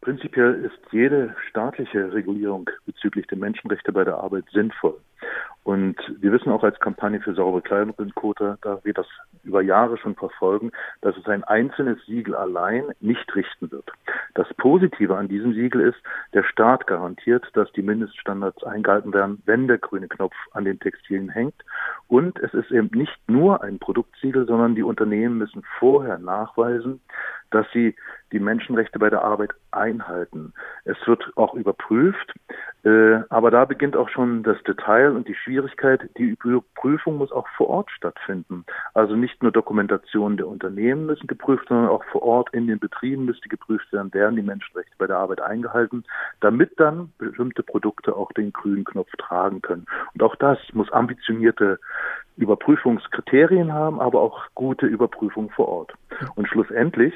Prinzipiell ist jede staatliche Regulierung bezüglich der Menschenrechte bei der Arbeit sinnvoll. Und wir wissen auch als Kampagne für saubere Kleidung in Kota, da wir das über Jahre schon verfolgen, dass es ein einzelnes Siegel allein nicht richten wird. Das Positive an diesem Siegel ist, der Staat garantiert, dass die Mindeststandards eingehalten werden, wenn der grüne Knopf an den Textilien hängt. Und es ist eben nicht nur ein Produktsiegel, sondern die Unternehmen müssen vorher nachweisen, dass sie die Menschenrechte bei der Arbeit einhalten. Es wird auch überprüft, äh, aber da beginnt auch schon das Detail und die Schwierigkeit. Die Überprüfung muss auch vor Ort stattfinden. Also nicht nur Dokumentationen der Unternehmen müssen geprüft, sondern auch vor Ort in den Betrieben müsste geprüft werden, werden die Menschenrechte bei der Arbeit eingehalten, damit dann bestimmte Produkte auch den grünen Knopf tragen können. Und auch das muss ambitionierte Überprüfungskriterien haben, aber auch gute Überprüfung vor Ort. Und schlussendlich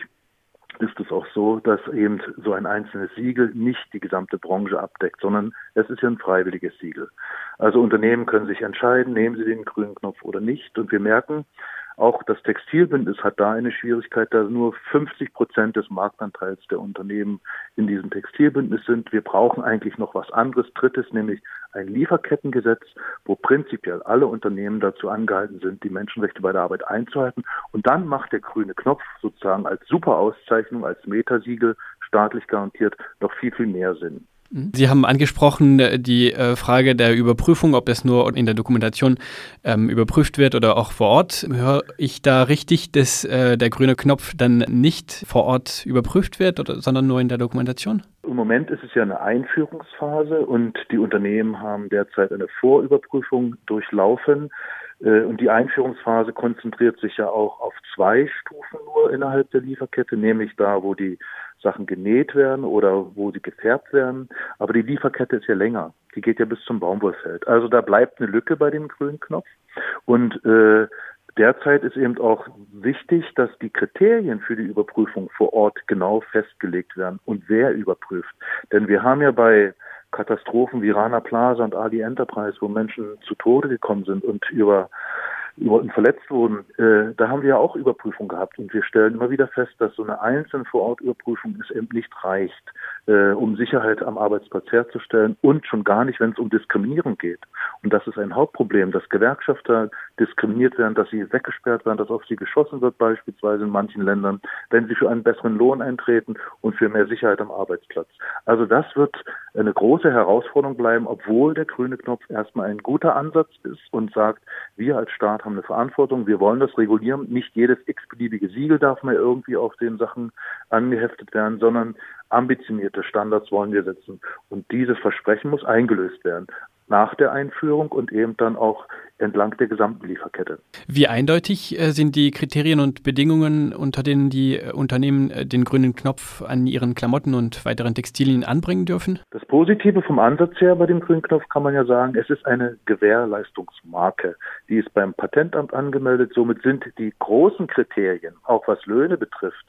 ist es auch so, dass eben so ein einzelnes Siegel nicht die gesamte Branche abdeckt, sondern es ist ja ein freiwilliges Siegel. Also Unternehmen können sich entscheiden, nehmen sie den grünen Knopf oder nicht. Und wir merken, auch das Textilbündnis hat da eine Schwierigkeit, da nur 50 Prozent des Marktanteils der Unternehmen in diesem Textilbündnis sind. Wir brauchen eigentlich noch was anderes, drittes, nämlich ein Lieferkettengesetz, wo prinzipiell alle Unternehmen dazu angehalten sind, die Menschenrechte bei der Arbeit einzuhalten. Und dann macht der grüne Knopf sozusagen als Superauszeichnung, als Metasiegel staatlich garantiert noch viel, viel mehr Sinn. Sie haben angesprochen äh, die äh, Frage der Überprüfung, ob das nur in der Dokumentation ähm, überprüft wird oder auch vor Ort. Höre ich da richtig, dass äh, der grüne Knopf dann nicht vor Ort überprüft wird, oder, sondern nur in der Dokumentation? Im Moment ist es ja eine Einführungsphase und die Unternehmen haben derzeit eine Vorüberprüfung durchlaufen. Äh, und die Einführungsphase konzentriert sich ja auch auf zwei Stufen nur innerhalb der Lieferkette, nämlich da, wo die Sachen genäht werden oder wo sie gefärbt werden. Aber die Lieferkette ist ja länger. Die geht ja bis zum Baumwollfeld. Also da bleibt eine Lücke bei dem grünen Knopf. Und äh, derzeit ist eben auch wichtig, dass die Kriterien für die Überprüfung vor Ort genau festgelegt werden und wer überprüft. Denn wir haben ja bei Katastrophen wie Rana Plaza und Ali Enterprise, wo Menschen zu Tode gekommen sind und über Leuten verletzt wurden, äh, da haben wir ja auch Überprüfung gehabt. Und wir stellen immer wieder fest, dass so eine einzelne Vorortüberprüfung es eben nicht reicht, äh, um Sicherheit am Arbeitsplatz herzustellen und schon gar nicht, wenn es um Diskriminierung geht. Und das ist ein Hauptproblem, dass Gewerkschafter diskriminiert werden, dass sie weggesperrt werden, dass auf sie geschossen wird beispielsweise in manchen Ländern, wenn sie für einen besseren Lohn eintreten und für mehr Sicherheit am Arbeitsplatz. Also das wird eine große Herausforderung bleiben, obwohl der grüne Knopf erstmal ein guter Ansatz ist und sagt, wir als Staat haben eine Verantwortung, wir wollen das regulieren. Nicht jedes x-beliebige Siegel darf mehr irgendwie auf den Sachen angeheftet werden, sondern ambitionierte Standards wollen wir setzen. Und dieses Versprechen muss eingelöst werden nach der Einführung und eben dann auch entlang der gesamten Lieferkette. Wie eindeutig äh, sind die Kriterien und Bedingungen, unter denen die äh, Unternehmen äh, den grünen Knopf an ihren Klamotten und weiteren Textilien anbringen dürfen? Das Positive vom Ansatz her bei dem grünen Knopf kann man ja sagen, es ist eine Gewährleistungsmarke. Die ist beim Patentamt angemeldet. Somit sind die großen Kriterien, auch was Löhne betrifft,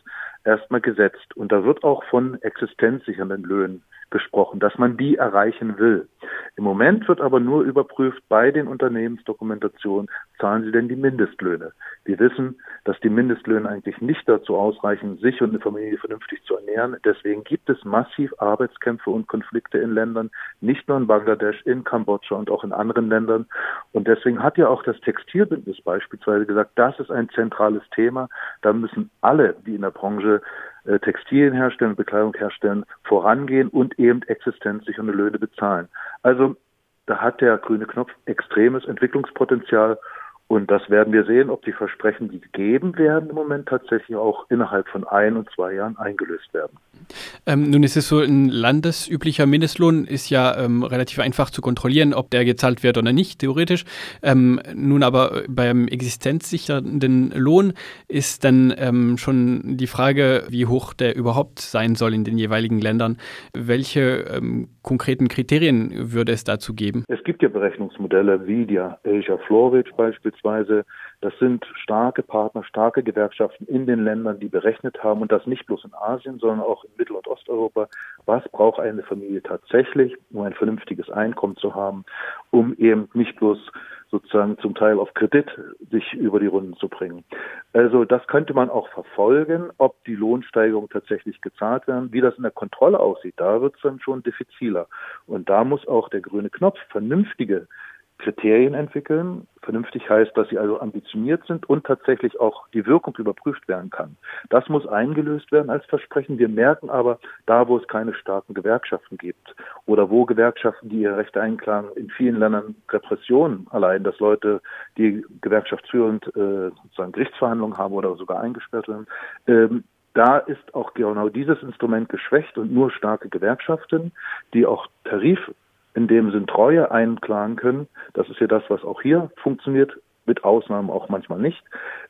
erstmal gesetzt. Und da wird auch von existenzsichernden Löhnen gesprochen, dass man die erreichen will. Im Moment wird aber nur überprüft bei den Unternehmensdokumentationen, zahlen sie denn die Mindestlöhne. Wir wissen, dass die Mindestlöhne eigentlich nicht dazu ausreichen, sich und eine Familie vernünftig zu ernähren. Deswegen gibt es massiv Arbeitskämpfe und Konflikte in Ländern, nicht nur in Bangladesch, in Kambodscha und auch in anderen Ländern. Und deswegen hat ja auch das Textilbündnis beispielsweise gesagt, das ist ein zentrales Thema. Da müssen alle, die in der Branche äh, Textilien herstellen, Bekleidung herstellen, vorangehen und eben existenzsichere Löhne bezahlen. Also da hat der grüne Knopf extremes Entwicklungspotenzial und das werden wir sehen, ob die Versprechen, die gegeben werden, im Moment tatsächlich auch innerhalb von ein und zwei Jahren eingelöst werden. Ähm, nun ist es so, ein landesüblicher Mindestlohn ist ja ähm, relativ einfach zu kontrollieren, ob der gezahlt wird oder nicht, theoretisch. Ähm, nun aber beim existenzsichernden Lohn ist dann ähm, schon die Frage, wie hoch der überhaupt sein soll in den jeweiligen Ländern. Welche ähm, konkreten Kriterien würde es dazu geben? Es gibt ja Berechnungsmodelle wie die Asia Florage beispielsweise, Das sind starke Partner, starke Gewerkschaften in den Ländern, die berechnet haben und das nicht bloß in Asien, sondern auch in Mittel- und Osteuropa. Was braucht eine Familie tatsächlich, um ein vernünftiges Einkommen zu haben, um eben nicht bloß sozusagen zum Teil auf Kredit sich über die Runden zu bringen. Also das könnte man auch verfolgen, ob die Lohnsteigerungen tatsächlich gezahlt werden. Wie das in der Kontrolle aussieht, da wird es dann schon diffiziler. Und da muss auch der grüne Knopf vernünftige Kriterien entwickeln. Vernünftig heißt, dass sie also ambitioniert sind und tatsächlich auch die Wirkung überprüft werden kann. Das muss eingelöst werden als Versprechen. Wir merken aber, da wo es keine starken Gewerkschaften gibt oder wo Gewerkschaften, die ihre Rechte einklagen, in vielen Ländern Repressionen allein, dass Leute, die gewerkschaftsführend äh, sozusagen Gerichtsverhandlungen haben oder sogar eingesperrt werden, ähm, da ist auch genau dieses Instrument geschwächt und nur starke Gewerkschaften, die auch Tarif in dem Sinn Treue einklagen können. Das ist ja das, was auch hier funktioniert, mit Ausnahmen auch manchmal nicht.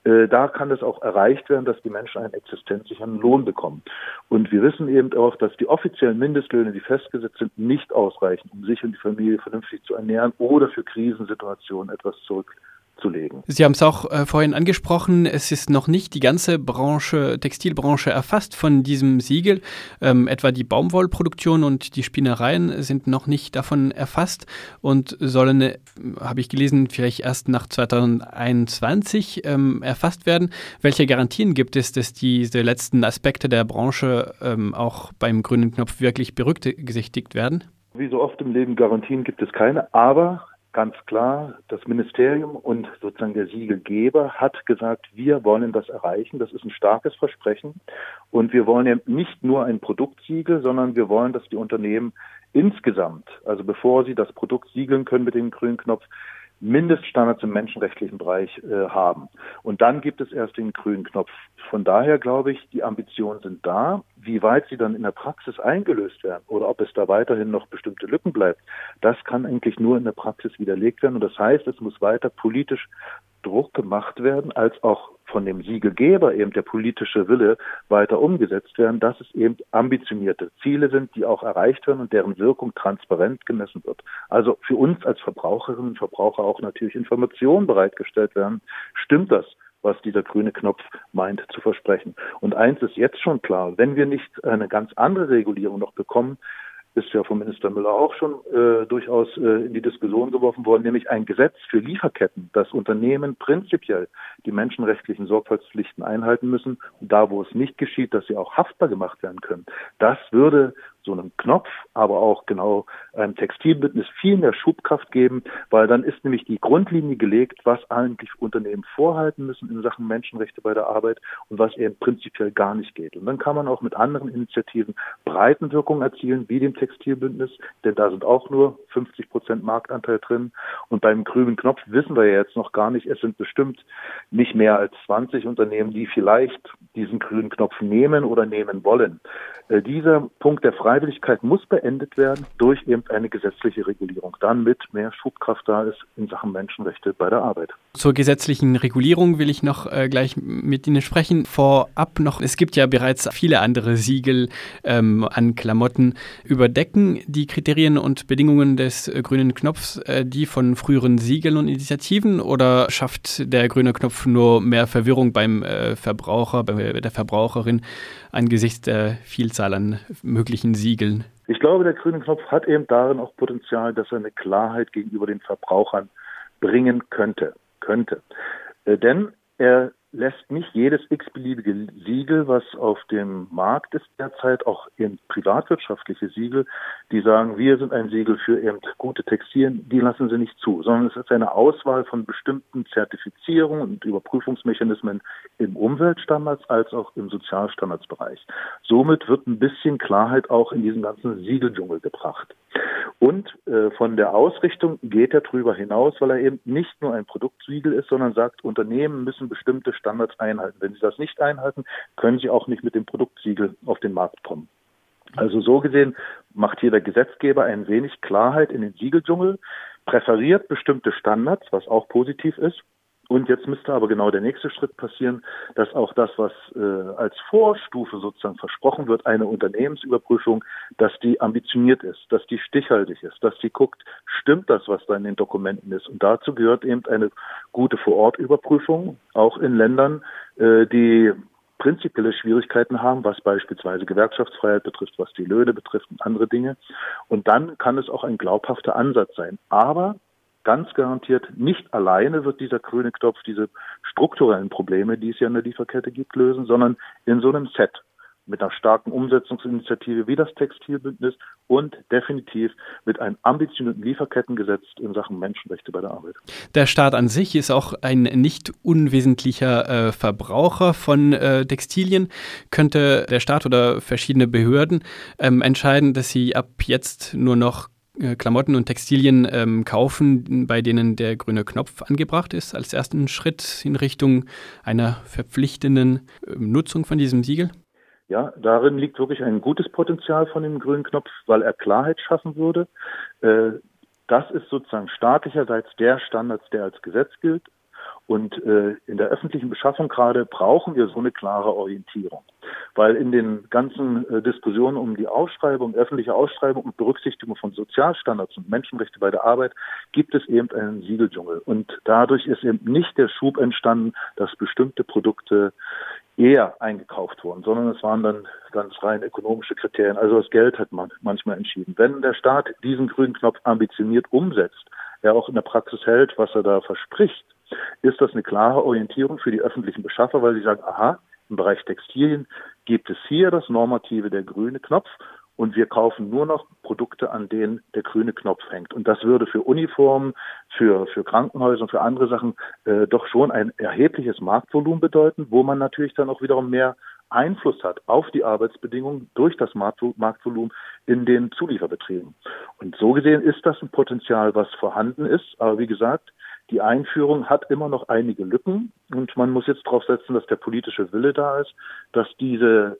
Äh, da kann es auch erreicht werden, dass die Menschen einen existenzsicheren Lohn bekommen. Und wir wissen eben auch, dass die offiziellen Mindestlöhne, die festgesetzt sind, nicht ausreichen, um sich und die Familie vernünftig zu ernähren oder für Krisensituationen etwas zurück zurückzulegen. Sie haben es auch äh, vorhin angesprochen, es ist noch nicht die ganze Branche, Textilbranche erfasst von diesem Siegel. Ähm, etwa die Baumwollproduktion und die Spinnereien sind noch nicht davon erfasst und sollen, äh, habe ich gelesen, vielleicht erst nach 2021 ähm, erfasst werden. Welche Garantien gibt es, dass diese letzten Aspekte der Branche ähm, auch beim grünen Knopf wirklich berücksichtigt werden? Wie so oft im Leben Garantien gibt es keine, aber ganz klar, das Ministerium und sozusagen der Siegelgeber hat gesagt, wir wollen das erreichen. Das ist ein starkes Versprechen. Und wir wollen ja nicht nur ein Produktsiegel, sondern wir wollen, dass die Unternehmen insgesamt, also bevor sie das Produkt siegeln können mit dem grünen Knopf, Mindeststandards im menschenrechtlichen Bereich äh, haben. Und dann gibt es erst den grünen Knopf. Von daher glaube ich, die Ambitionen sind da. Wie weit sie dann in der Praxis eingelöst werden oder ob es da weiterhin noch bestimmte Lücken bleibt, das kann eigentlich nur in der Praxis widerlegt werden. Und das heißt, es muss weiter politisch Druck gemacht werden, als auch von dem Siegelgeber eben der politische Wille weiter umgesetzt werden, dass es eben ambitionierte Ziele sind, die auch erreicht werden und deren Wirkung transparent gemessen wird. Also für uns als Verbraucherinnen und Verbraucher auch natürlich Informationen bereitgestellt werden. Stimmt das? was dieser grüne Knopf meint zu versprechen. Und eins ist jetzt schon klar, wenn wir nicht eine ganz andere Regulierung noch bekommen, ist ja vom Minister Müller auch schon äh, durchaus äh, in die Diskussion geworfen worden, nämlich ein Gesetz für Lieferketten, dass Unternehmen prinzipiell die menschenrechtlichen Sorgfaltspflichten einhalten müssen und da, wo es nicht geschieht, dass sie auch haftbar gemacht werden können. Das würde so einem Knopf, aber auch genau einem Textilbündnis viel mehr Schubkraft geben, weil dann ist nämlich die Grundlinie gelegt, was eigentlich Unternehmen vorhalten müssen in Sachen Menschenrechte bei der Arbeit und was eben prinzipiell gar nicht geht. Und dann kann man auch mit anderen Initiativen Breitenwirkungen erzielen, wie dem Textilbündnis, denn da sind auch nur 50 Prozent Marktanteil drin. Und beim grünen Knopf wissen wir ja jetzt noch gar nicht, es sind bestimmt nicht mehr als 20 Unternehmen, die vielleicht diesen grünen Knopf nehmen oder nehmen wollen. Äh, dieser Punkt der Freiwilligkeit muss beendet werden durch eben eine gesetzliche Regulierung, damit mehr Schubkraft da ist in Sachen Menschenrechte bei der Arbeit. Zur gesetzlichen Regulierung will ich noch äh, gleich mit Ihnen sprechen. Vorab noch, es gibt ja bereits viele andere Siegel ähm, an Klamotten. Überdecken die Kriterien und Bedingungen des äh, grünen Knopfs äh, die von früheren Siegeln und Initiativen oder schafft der grüne Knopf nur mehr Verwirrung beim äh, Verbraucher, bei der Verbraucherin angesichts der Vielzahl an möglichen Siegeln? Siegeln? Ich glaube, der grüne Knopf hat eben darin auch Potenzial, dass er eine Klarheit gegenüber den Verbrauchern bringen könnte. könnte. Äh, denn er lässt nicht jedes x-beliebige Siegel, was auf dem Markt ist derzeit, auch in privatwirtschaftliche Siegel, die sagen, wir sind ein Siegel für eben gute Textilien, die lassen sie nicht zu, sondern es ist eine Auswahl von bestimmten Zertifizierungen und Überprüfungsmechanismen im Umweltstandards als auch im Sozialstandardsbereich. Somit wird ein bisschen Klarheit auch in diesen ganzen Siegeldschungel gebracht. Und äh, von der Ausrichtung geht er darüber hinaus, weil er eben nicht nur ein Produktsiegel ist, sondern sagt, Unternehmen müssen bestimmte Standards einhalten. Wenn sie das nicht einhalten, können sie auch nicht mit dem Produktsiegel auf den Markt kommen. Also so gesehen macht hier der Gesetzgeber ein wenig Klarheit in den Siegeldschungel, präferiert bestimmte Standards, was auch positiv ist, Und jetzt müsste aber genau der nächste Schritt passieren, dass auch das, was äh, als Vorstufe sozusagen versprochen wird, eine Unternehmensüberprüfung, dass die ambitioniert ist, dass die stichhaltig ist, dass die guckt, stimmt das, was da in den Dokumenten ist. Und dazu gehört eben eine gute Vorortüberprüfung, auch in Ländern, äh, die prinzipielle Schwierigkeiten haben, was beispielsweise Gewerkschaftsfreiheit betrifft, was die Löhne betrifft und andere Dinge. Und dann kann es auch ein glaubhafter Ansatz sein. Aber ganz garantiert nicht alleine wird dieser grüne Knopf diese strukturellen Probleme, die es ja in der Lieferkette gibt, lösen, sondern in so einem Set mit einer starken Umsetzungsinitiative wie das Textilbündnis und definitiv mit einem ambitionierten Lieferkettengesetz in Sachen Menschenrechte bei der Arbeit. Der Staat an sich ist auch ein nicht unwesentlicher äh, Verbraucher von äh, Textilien. Könnte der Staat oder verschiedene Behörden ähm, entscheiden, dass sie ab jetzt nur noch Klamotten und Textilien ähm, kaufen, bei denen der grüne Knopf angebracht ist, als ersten Schritt in Richtung einer verpflichtenden äh, Nutzung von diesem Siegel? Ja, darin liegt wirklich ein gutes Potenzial von dem grünen Knopf, weil er Klarheit schaffen würde. Äh, das ist sozusagen staatlicherseits der Standard, der als Gesetz gilt. Und äh, in der öffentlichen Beschaffung gerade brauchen wir so eine klare Orientierung. Weil in den ganzen äh, Diskussionen um die Ausschreibung, öffentliche Ausschreibung und Berücksichtigung von Sozialstandards und Menschenrechte bei der Arbeit gibt es eben einen Siegeldschungel. Und dadurch ist eben nicht der Schub entstanden, dass bestimmte Produkte eher eingekauft wurden, sondern es waren dann ganz rein ökonomische Kriterien. Also das Geld hat man manchmal entschieden. Wenn der Staat diesen grünen Knopf ambitioniert umsetzt, er auch in der Praxis hält, was er da verspricht, ist das eine klare Orientierung für die öffentlichen Beschaffer, weil sie sagen, aha, im Bereich Textilien gibt es hier das Normative der grüne Knopf und wir kaufen nur noch Produkte, an denen der grüne Knopf hängt. Und das würde für Uniformen, für, für Krankenhäuser und für andere Sachen äh, doch schon ein erhebliches Marktvolumen bedeuten, wo man natürlich dann auch wiederum mehr Einfluss hat auf die Arbeitsbedingungen durch das Marktvolumen in den Zulieferbetrieben. Und so gesehen ist das ein Potenzial, was vorhanden ist. Aber wie gesagt, die Einführung hat immer noch einige Lücken und man muss jetzt darauf setzen, dass der politische Wille da ist, dass diese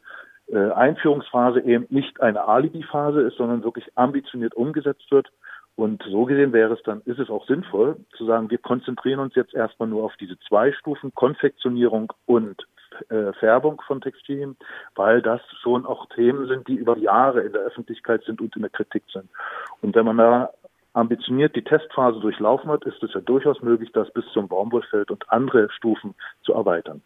äh, Einführungsphase eben nicht eine Alibi-Phase ist, sondern wirklich ambitioniert umgesetzt wird. Und so gesehen wäre es dann, ist es auch sinnvoll zu sagen, wir konzentrieren uns jetzt erstmal nur auf diese zwei Stufen, Konfektionierung und äh, Färbung von Textilien, weil das schon auch Themen sind, die über Jahre in der Öffentlichkeit sind und in der Kritik sind. Und wenn man da ambitioniert die Testphase durchlaufen hat, ist es ja durchaus möglich, das bis zum Baumwollfeld und andere Stufen zu erweitern.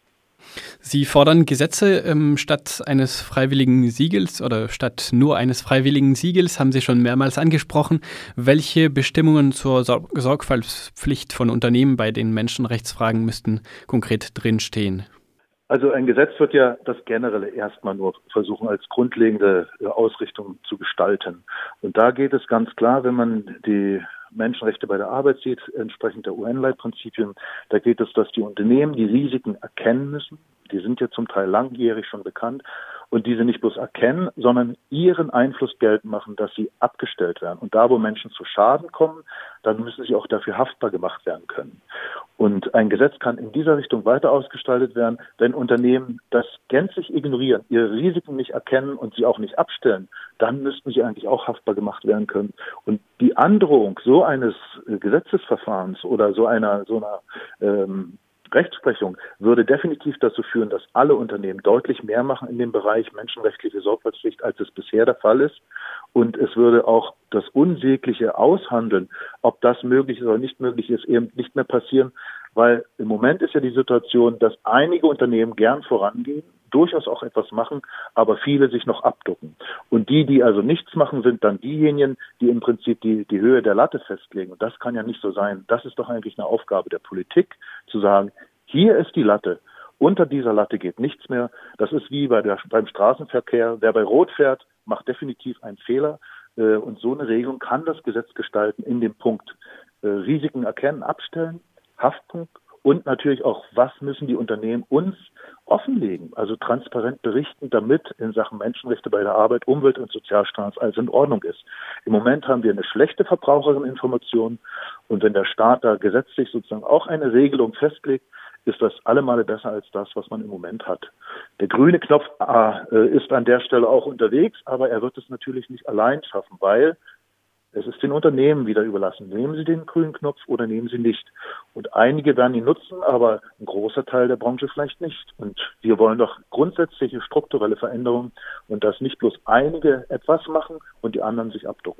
Sie fordern Gesetze ähm, statt eines freiwilligen Siegels oder statt nur eines freiwilligen Siegels, haben Sie schon mehrmals angesprochen. Welche Bestimmungen zur Sor Sorgfaltspflicht von Unternehmen bei den Menschenrechtsfragen müssten konkret drinstehen? Also ein Gesetz wird ja das Generelle erstmal nur versuchen, als grundlegende äh, Ausrichtung zu gestalten. Und da geht es ganz klar, wenn man die Menschenrechte bei der Arbeit sieht, entsprechend der UN-Leitprinzipien, da geht es, dass die Unternehmen die Risiken erkennen müssen. Die sind ja zum Teil langjährig schon bekannt und diese nicht bloß erkennen, sondern ihren Einfluss geltend machen, dass sie abgestellt werden. Und da, wo Menschen zu Schaden kommen, dann müssen sie auch dafür haftbar gemacht werden können. Und ein Gesetz kann in dieser Richtung weiter ausgestaltet werden, wenn Unternehmen das gänzlich ignorieren, ihre Risiken nicht erkennen und sie auch nicht abstellen, dann müssten sie eigentlich auch haftbar gemacht werden können. Und die Androhung so eines Gesetzesverfahrens oder so einer so einer ähm, Rechtsprechung würde definitiv dazu führen, dass alle Unternehmen deutlich mehr machen in dem Bereich menschenrechtliche Sorgfaltspflicht, als es bisher der Fall ist. Und es würde auch das unsägliche Aushandeln, ob das möglich ist oder nicht möglich ist, eben nicht mehr passieren, weil im Moment ist ja die Situation, dass einige Unternehmen gern vorangehen, durchaus auch etwas machen, aber viele sich noch abducken. Und die, die also nichts machen, sind dann diejenigen, die im Prinzip die, die Höhe der Latte festlegen. Und das kann ja nicht so sein. Das ist doch eigentlich eine Aufgabe der Politik, zu sagen, hier ist die Latte. Unter dieser Latte geht nichts mehr. Das ist wie bei der, beim Straßenverkehr. Wer bei Rot fährt, macht definitiv einen Fehler. Äh, und so eine Regelung kann das Gesetz gestalten in dem Punkt äh, Risiken erkennen, abstellen, Haftpunkt und natürlich auch, was müssen die Unternehmen uns offenlegen, also transparent berichten, damit in Sachen Menschenrechte bei der Arbeit, Umwelt und Sozialstaats alles in Ordnung ist. Im Moment haben wir eine schlechte Verbraucherinformation und wenn der Staat da gesetzlich sozusagen auch eine Regelung festlegt, ist das allemal besser als das, was man im Moment hat. Der grüne Knopf äh, ist an der Stelle auch unterwegs, aber er wird es natürlich nicht allein schaffen, weil Es ist den Unternehmen wieder überlassen. Nehmen Sie den grünen Knopf oder nehmen Sie nicht. Und einige werden ihn nutzen, aber ein großer Teil der Branche vielleicht nicht. Und wir wollen doch grundsätzliche strukturelle Veränderungen und dass nicht bloß einige etwas machen und die anderen sich abducken.